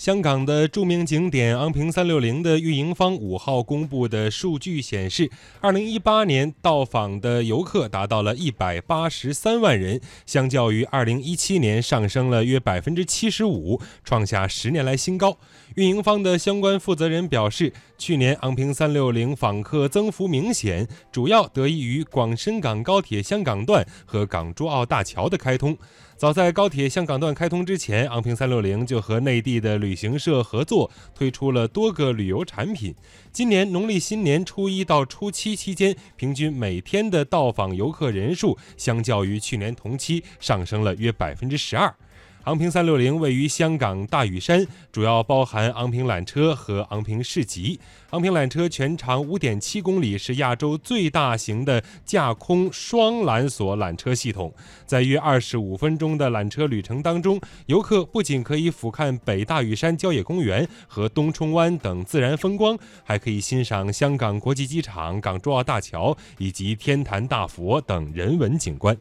香港的著名景点昂坪三六零的运营方五号公布的数据显示，二零一八年到访的游客达到了一百八十三万人，相较于二零一七年上升了约百分之七十五，创下十年来新高。运营方的相关负责人表示，去年昂坪三六零访客增幅明显，主要得益于广深港高铁香港段和港珠澳大桥的开通。早在高铁香港段开通之前，昂坪三六零就和内地的旅旅行社合作，推出了多个旅游产品。今年农历新年初一到初七期间，平均每天的到访游客人数，相较于去年同期上升了约百分之十二。昂坪三六零位于香港大屿山，主要包含昂坪缆车和昂坪市集。昂坪缆车全长五点七公里，是亚洲最大型的架空双缆索缆车系统。在约二十五分钟的缆车旅程当中，游客不仅可以俯瞰北大屿山郊野公园和东冲湾等自然风光，还可以欣赏香港国际机场、港珠澳大桥以及天坛大佛等人文景观。